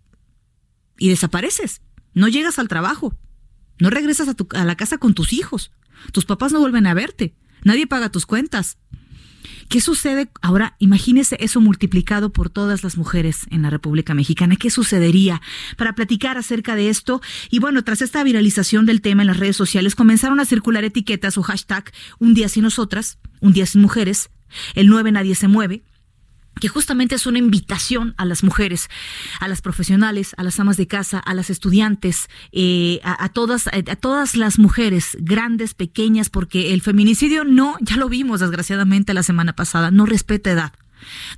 y desapareces. No llegas al trabajo, no regresas a, tu, a la casa con tus hijos, tus papás no vuelven a verte, nadie paga tus cuentas. ¿Qué sucede ahora? Imagínese eso multiplicado por todas las mujeres en la República Mexicana. ¿Qué sucedería? Para platicar acerca de esto, y bueno, tras esta viralización del tema en las redes sociales, comenzaron a circular etiquetas o hashtag Un día sin nosotras, Un día sin mujeres, el 9 nadie se mueve, que justamente es una invitación a las mujeres, a las profesionales, a las amas de casa, a las estudiantes, eh, a, a, todas, a todas las mujeres, grandes, pequeñas, porque el feminicidio no, ya lo vimos desgraciadamente la semana pasada, no respeta edad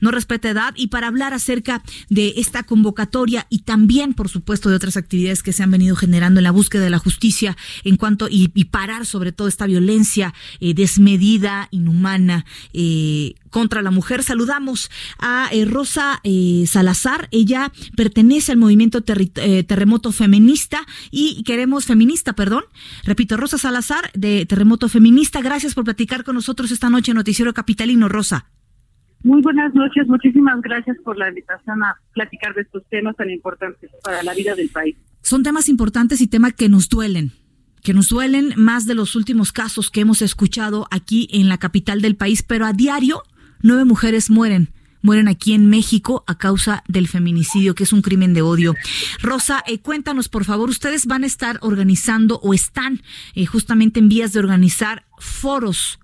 no respeta edad y para hablar acerca de esta convocatoria y también, por supuesto, de otras actividades que se han venido generando en la búsqueda de la justicia en cuanto y, parar sobre todo esta violencia eh, desmedida, inhumana. Eh, contra la mujer. Saludamos a eh, Rosa eh, Salazar. Ella pertenece al movimiento terremoto feminista y queremos feminista, perdón. Repito, Rosa Salazar de Terremoto Feminista. Gracias por platicar con nosotros esta noche en Noticiero Capitalino, Rosa. Muy buenas noches, muchísimas gracias por la invitación a platicar de estos temas tan importantes para la vida del país. Son temas importantes y temas que nos duelen, que nos duelen más de los últimos casos que hemos escuchado aquí en la capital del país, pero a diario nueve mujeres mueren mueren aquí en México a causa del feminicidio, que es un crimen de odio. Rosa, eh, cuéntanos, por favor, ustedes van a estar organizando o están eh, justamente en vías de organizar foros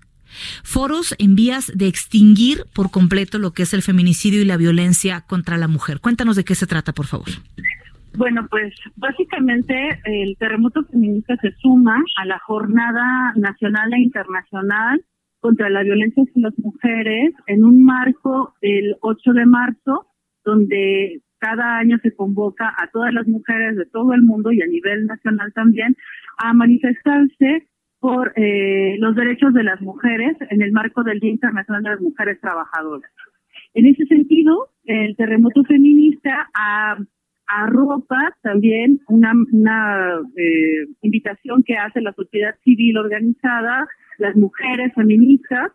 foros en vías de extinguir por completo lo que es el feminicidio y la violencia contra la mujer. Cuéntanos de qué se trata, por favor. Bueno, pues básicamente el terremoto feminista se suma a la jornada nacional e internacional contra la violencia hacia las mujeres en un marco del 8 de marzo, donde cada año se convoca a todas las mujeres de todo el mundo y a nivel nacional también a manifestarse por eh, los derechos de las mujeres en el marco del Día Internacional de las Mujeres Trabajadoras. En ese sentido, el terremoto feminista a, arropa también una, una eh, invitación que hace la sociedad civil organizada, las mujeres feministas,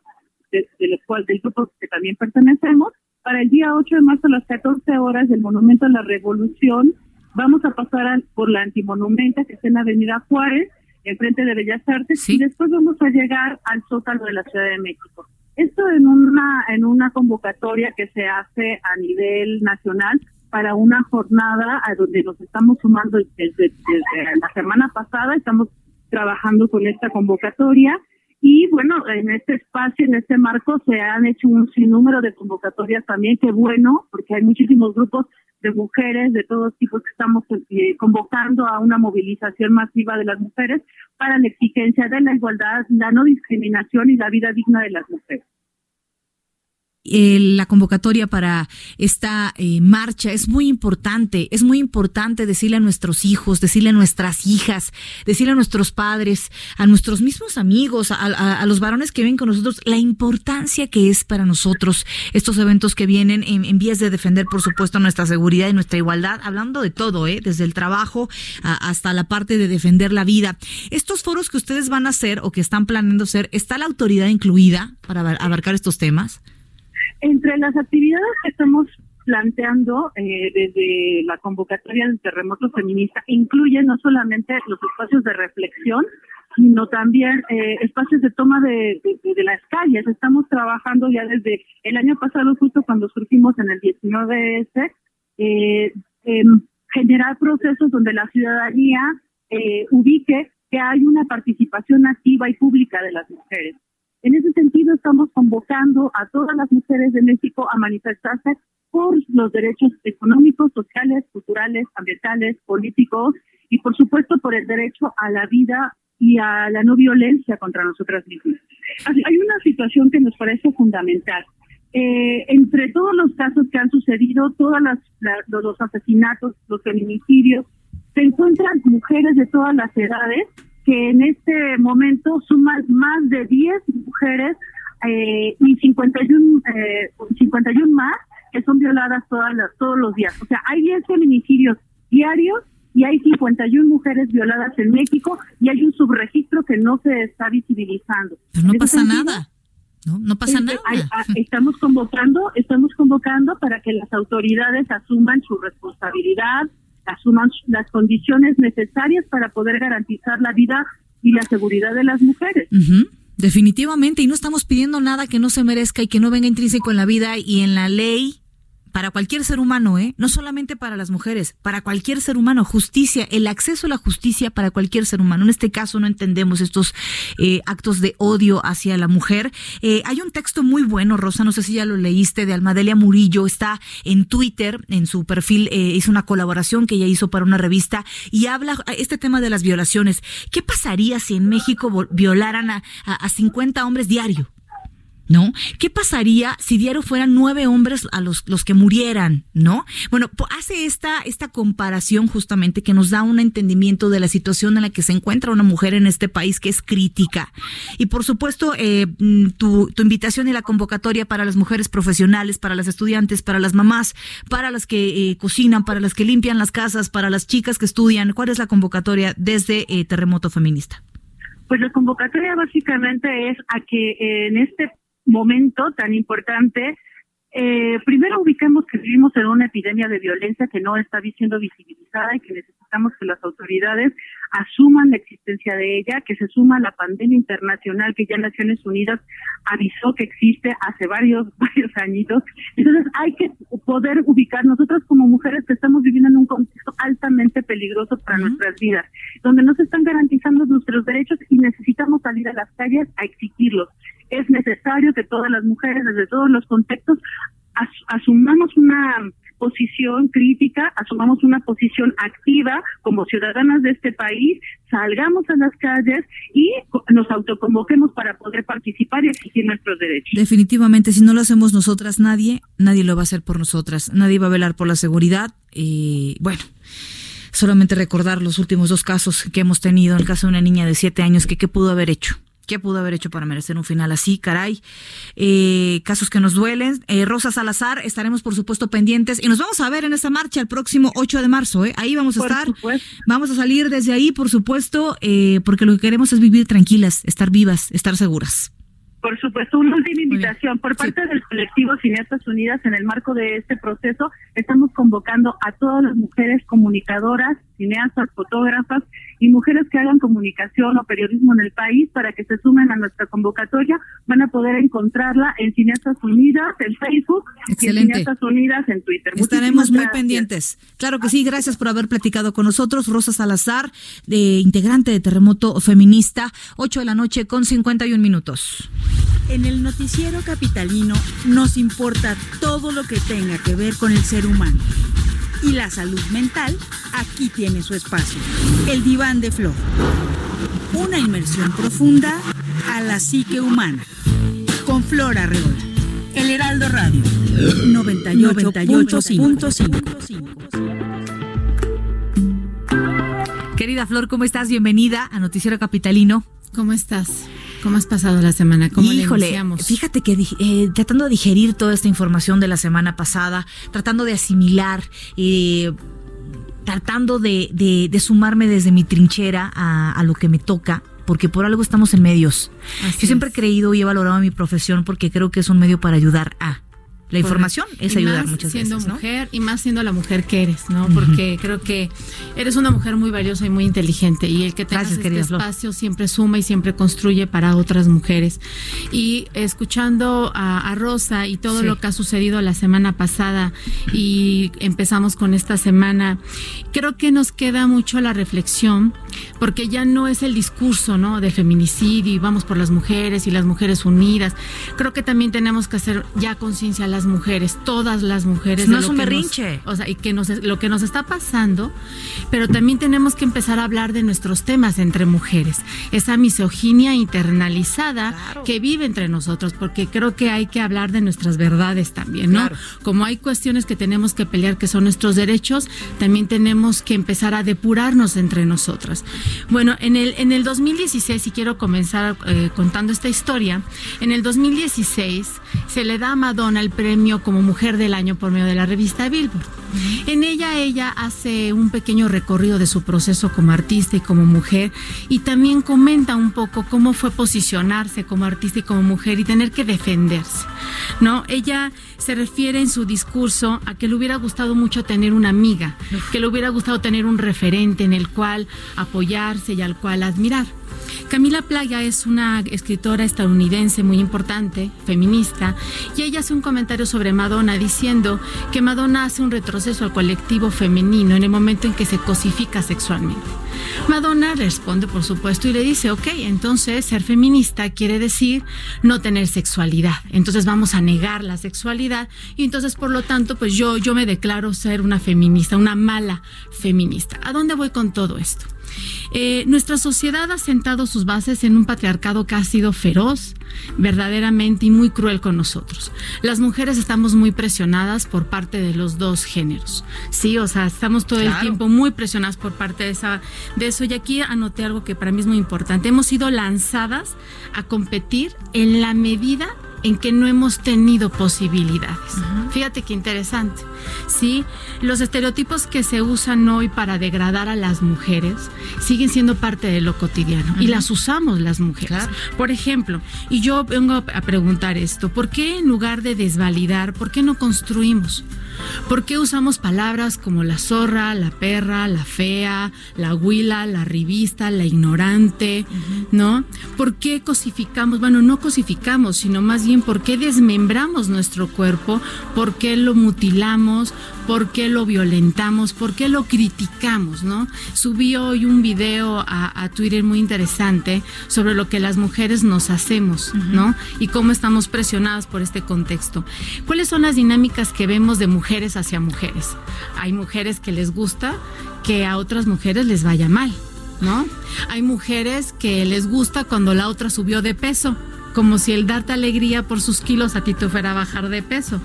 de, de los cuales del grupo que también pertenecemos, para el día 8 de marzo a las 14 horas del Monumento a la Revolución, vamos a pasar a, por la antimonumenta que está en Avenida Juárez, enfrente de Bellas Artes, ¿Sí? y después vamos a llegar al Zócalo de la Ciudad de México. Esto en una, en una convocatoria que se hace a nivel nacional para una jornada a donde nos estamos sumando desde, desde la semana pasada, estamos trabajando con esta convocatoria y bueno, en este espacio, en este marco, se han hecho un sinnúmero de convocatorias también, que bueno, porque hay muchísimos grupos de mujeres de todos tipos que estamos eh, convocando a una movilización masiva de las mujeres para la exigencia de la igualdad, la no discriminación y la vida digna de las mujeres eh, la convocatoria para esta eh, marcha es muy importante. Es muy importante decirle a nuestros hijos, decirle a nuestras hijas, decirle a nuestros padres, a nuestros mismos amigos, a, los varones que vienen con nosotros, la importancia que es para nosotros estos eventos que vienen en, vías de defender, por supuesto, nuestra seguridad y nuestra igualdad, hablando de todo, ¿eh? desde el trabajo hasta la parte de defender la vida. Estos foros que ustedes van a hacer o que están planeando hacer, ¿está la autoridad incluida para abarcar estos temas? Entre las actividades que estamos planteando eh, desde la convocatoria del terremoto feminista incluye no solamente los espacios de reflexión, sino también eh, espacios de toma de, de, las calles. Estamos trabajando ya desde el año pasado, justo cuando surgimos en el 19S, eh, eh, generar procesos donde la ciudadanía eh, ubique que hay una participación activa y pública de las mujeres. En ese sentido, estamos convocando a todas las mujeres de México a manifestarse por los derechos económicos, sociales, culturales, ambientales, políticos y, por supuesto, por el derecho a la vida y a la no violencia contra nosotras mismas. Hay una situación que nos parece fundamental. eh, entre todos los casos que han sucedido, todos los asesinatos, los feminicidios, se encuentran mujeres de todas las edades que en este momento suman más de 10 mujeres eh, y 51, eh, 51 más que son violadas todas las, todos los días. O sea, hay 10 feminicidios diarios y hay 51 mujeres violadas en México y hay un subregistro que no se está visibilizando. Pero no pasa nada. No, no pasa Este, nada. hay- a- estamos convocando, estamos convocando para que las autoridades asuman su responsabilidad, asuman su- las condiciones necesarias para poder garantizar la vida y la seguridad de las mujeres. Ujú, Definitivamente, y no estamos pidiendo nada que no se merezca y que no venga intrínseco en la vida y en la ley para cualquier ser humano, ¿eh? No solamente para las mujeres, para cualquier ser humano, justicia, el acceso a la justicia para cualquier ser humano. En este caso no entendemos estos eh, actos de odio hacia la mujer. Eh, hay un texto muy bueno, Rosa, no sé si ya lo leíste, de Almadelia Murillo, está en Twitter, en su perfil, eh, hizo una colaboración que ella hizo para una revista y habla este tema de las violaciones. ¿Qué pasaría si en México violaran a, a, a 50 hombres diario? ¿No? ¿Qué pasaría si diario fueran nueve hombres a los, los que murieran, ¿no? Bueno, hace esta, esta comparación justamente que nos da un entendimiento de la situación en la que se encuentra una mujer en este país que es crítica. Y por supuesto, eh, mm, tu, tu invitación y la convocatoria para las mujeres profesionales, para las estudiantes, para las mamás, para las que eh, cocinan, para las que limpian las casas, para las chicas que estudian. ¿Cuál es la convocatoria desde eh, Terremoto Feminista? Pues la convocatoria básicamente es a que eh, en este momento tan importante, eh, primero ubicamos que vivimos en una epidemia de violencia que no está siendo visibilizada y que necesitamos que las autoridades asuman la existencia de ella, que se suma a la pandemia internacional que ya Naciones Unidas avisó que existe hace varios, varios añitos. Entonces hay que poder ubicar nosotros como mujeres que estamos viviendo en un contexto altamente peligroso para nuestras vidas, donde no se están garantizando nuestros derechos y necesitamos salir a las calles a exigirlos. Es necesario que todas las mujeres, desde todos los contextos, as- asumamos una posición crítica, asumamos una posición activa como ciudadanas de este país, salgamos a las calles y nos autoconvoquemos para poder participar y exigir nuestros derechos. Definitivamente, si no lo hacemos nosotras, nadie, nadie lo va a hacer por nosotras. Nadie va a velar por la seguridad. Y bueno, solamente recordar los últimos dos casos que hemos tenido. El caso de una niña de siete años que qué pudo haber hecho. ¿Qué pudo haber hecho para merecer un final así, caray? Eh, casos que nos duelen. Eh, Rosa Salazar, estaremos por supuesto pendientes y nos vamos a ver en esa marcha el próximo 8 de marzo. ¿eh? Ahí vamos a Por estar. supuesto. Vamos a salir desde ahí, por supuesto, eh, porque lo que queremos es vivir tranquilas, estar vivas, estar seguras. Por supuesto, una última invitación. Por parte del colectivo Cineastas Unidas, en el marco de este proceso, estamos convocando a todas las mujeres comunicadoras, cineastas, fotógrafas y mujeres que hagan comunicación o periodismo en el país para que se sumen a nuestra convocatoria. Van a poder encontrarla en Cineastas Unidas, en Facebook y en Excelente. Cineastas Unidas en Twitter. Estaremos Muchísimas muy gracias. pendientes. Claro que sí, gracias por haber platicado con nosotros. Rosa Salazar, de integrante de Terremoto Feminista, 8 de la noche con 51 minutos. En el noticiero capitalino nos importa todo lo que tenga que ver con el ser humano. Y la salud mental aquí tiene su espacio. El diván de Flor. Una inmersión profunda a la psique humana. Con Flor Arreola. El Heraldo Radio. 98.5. Querida Flor, ¿cómo estás? Bienvenida a Noticiero Capitalino. ¿Cómo estás? ¿Cómo has pasado la semana? ¿Cómo le Híjole, iniciamos? fíjate que eh, tratando de digerir toda esta información de la semana pasada, tratando de asimilar, eh, tratando de, de- de sumarme desde mi trinchera a, a lo que me toca, porque por algo estamos en medios. Así Yo siempre he creído y he valorado mi profesión porque creo que es un medio para ayudar a. La información Correcto. es ayudar muchas siendo veces, ¿no? mujer y más siendo la mujer que eres, ¿no? Porque creo que eres una mujer muy valiosa y muy inteligente y el que tengas Gracias, este Flor. espacio siempre suma y siempre construye para otras mujeres. Y escuchando a, a Rosa y todo Sí. lo que ha sucedido la semana pasada y empezamos con esta semana, creo que nos queda mucho la reflexión porque ya no es el discurso, ¿no? Del feminicidio y vamos por las mujeres y las mujeres unidas. Creo que también tenemos que hacer ya conciencia a las mujeres, todas las mujeres. No de es un nos- berrinche. o sea, y que nos, lo que nos está pasando, pero también tenemos que empezar a hablar de nuestros temas entre mujeres. Esa misoginia internalizada que vive entre nosotros, porque creo que hay que hablar de nuestras verdades también, ¿no? Claro. Como hay cuestiones que tenemos que pelear que son nuestros derechos, también tenemos que empezar a depurarnos entre nosotras. Bueno, en el, en el 2016, y quiero comenzar eh, contando esta historia, en el 2016 se le da a Madonna el premio como Mujer del Año por medio de la revista Billboard. En ella ella hace un pequeño recorrido de su proceso como artista y como mujer y también comenta un poco cómo fue posicionarse como artista y como mujer y tener que defenderse. ¿No? Ella se refiere en su discurso a que le hubiera gustado mucho tener una amiga, que le hubiera gustado tener un referente en el cual apoyarse y al cual admirar. Camila Playa es una escritora estadounidense muy importante, feminista, y ella hace un comentario sobre Madonna diciendo que Madonna hace un retroceso al colectivo femenino en el momento en que se cosifica sexualmente. Madonna responde, por supuesto, y le dice, ok, entonces ser feminista quiere decir no tener sexualidad. Entonces vamos a negar la sexualidad y entonces, por lo tanto, pues yo, yo me declaro ser una feminista, una mala feminista. ¿A dónde voy con todo esto? Eh, nuestra sociedad ha sentado sus bases en un patriarcado que ha sido feroz, verdaderamente y muy cruel con nosotros. Las mujeres estamos muy presionadas por parte de los dos géneros. Sí, o sea, estamos todo el tiempo muy presionadas por parte de esa de eso y aquí anoté algo que para mí es muy importante. Hemos sido lanzadas a competir en la medida en que no hemos tenido posibilidades. Fíjate qué interesante. Sí, los estereotipos que se usan hoy para degradar a las mujeres siguen siendo parte de lo cotidiano y las usamos las mujeres. Por ejemplo, y yo vengo a preguntar esto, ¿por qué en lugar de desvalidar, por qué no construimos? ¿Por qué usamos palabras como la zorra, la perra, la fea, la huila, la revista, la ignorante, ¿no? ¿Por qué cosificamos? Bueno, no cosificamos, sino más bien por qué desmembramos nuestro cuerpo, por qué lo mutilamos, por qué lo violentamos, por qué lo criticamos, ¿no? Subí hoy un video a, a Twitter muy interesante sobre lo que las mujeres nos hacemos, ¿no? Y cómo estamos presionadas por este contexto. ¿Cuáles son las dinámicas que vemos de mujeres hacia mujeres? Hay mujeres que les gusta que a otras mujeres les vaya mal, ¿no? Hay mujeres que les gusta cuando la otra subió de peso. Como si el darte alegría por sus kilos a ti te fuera a bajar de peso.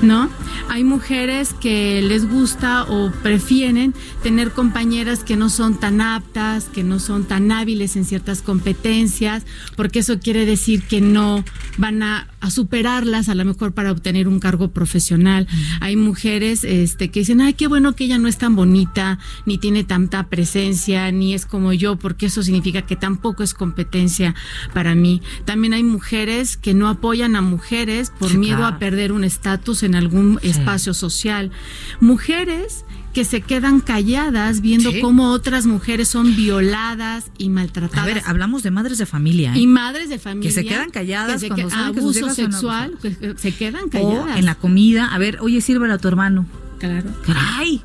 ¿No? Hay mujeres que les gusta o prefieren tener compañeras que no son tan aptas, que no son tan hábiles en ciertas competencias, porque eso quiere decir que no van a, a superarlas a lo mejor para obtener un cargo profesional. Hay mujeres este, que dicen, ay, qué bueno que ella no es tan bonita, ni tiene tanta presencia, ni es como yo, porque eso significa que tampoco es competencia para mí. También hay mujeres que no apoyan a mujeres por Sí, miedo claro. a perder un estatus en algún espacio social. Mujeres que se quedan calladas viendo Sí. cómo otras mujeres son violadas y maltratadas. A ver, hablamos de madres de familia. ¿eh? Y madres de familia. Que se quedan calladas que se que- que abuso son sexual, que- que se quedan O calladas. en la comida. A ver, oye, sírvela a tu hermano. Claro. ¡Ay!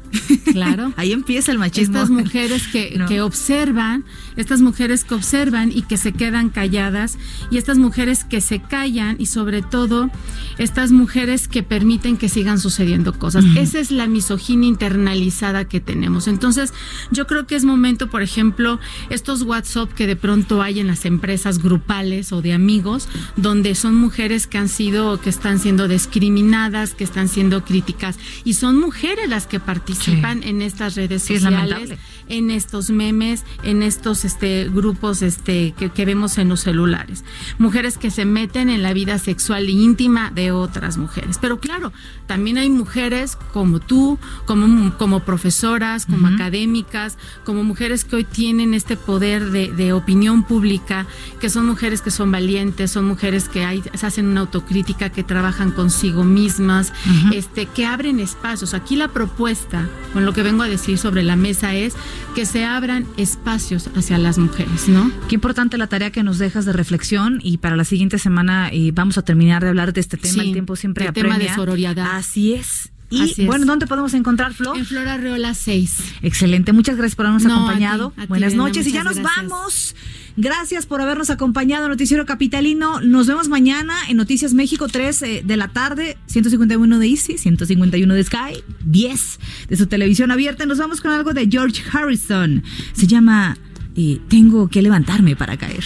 Claro. Ahí empieza el machismo. Estas mujeres que, No. que observan, estas mujeres que observan y que se quedan calladas, y estas mujeres que se callan, y sobre todo estas mujeres que permiten que sigan sucediendo cosas. Esa es la misoginia internalizada que tenemos. Entonces, yo creo que es momento, por ejemplo, estos WhatsApp que de pronto hay en las empresas grupales o de amigos, donde son mujeres que han sido, que están siendo discriminadas, que están siendo críticas, y son mujeres las que participan en estas redes Sí, es sociales, lamentable. En estos memes, en estos este, grupos este, que, que vemos en los celulares. Mujeres que se meten en la vida sexual e íntima de otras mujeres. Pero claro, también hay mujeres como tú, como, como profesoras, como académicas, como mujeres que hoy tienen este poder de, de opinión pública, que son mujeres que son valientes, son mujeres que hay- se hacen una autocrítica, que trabajan consigo mismas, este, que abren espacios. Aquí la propuesta, con lo que vengo a decir sobre la mesa, es que se abran espacios hacia las mujeres, ¿no? Qué importante la tarea que nos dejas de reflexión y para la siguiente semana eh, vamos a terminar de hablar de este tema. Sí, el tiempo siempre el tema apremia. de sororidad. Así es. Y Así bueno, ¿dónde podemos encontrar Flo? En Flora Reola 6. Excelente, muchas gracias por habernos No, acompañado. a ti, a ti, Buenas Brenda, noches y ya nos gracias. vamos. Gracias por habernos acompañado, Noticiero Capitalino. Nos vemos mañana en Noticias México 3 eh, de la tarde, 151 de Easy, 151 de Sky, 10 de su televisión abierta. Nos vamos con algo de George Harrison. Se llama eh, Tengo que levantarme para caer.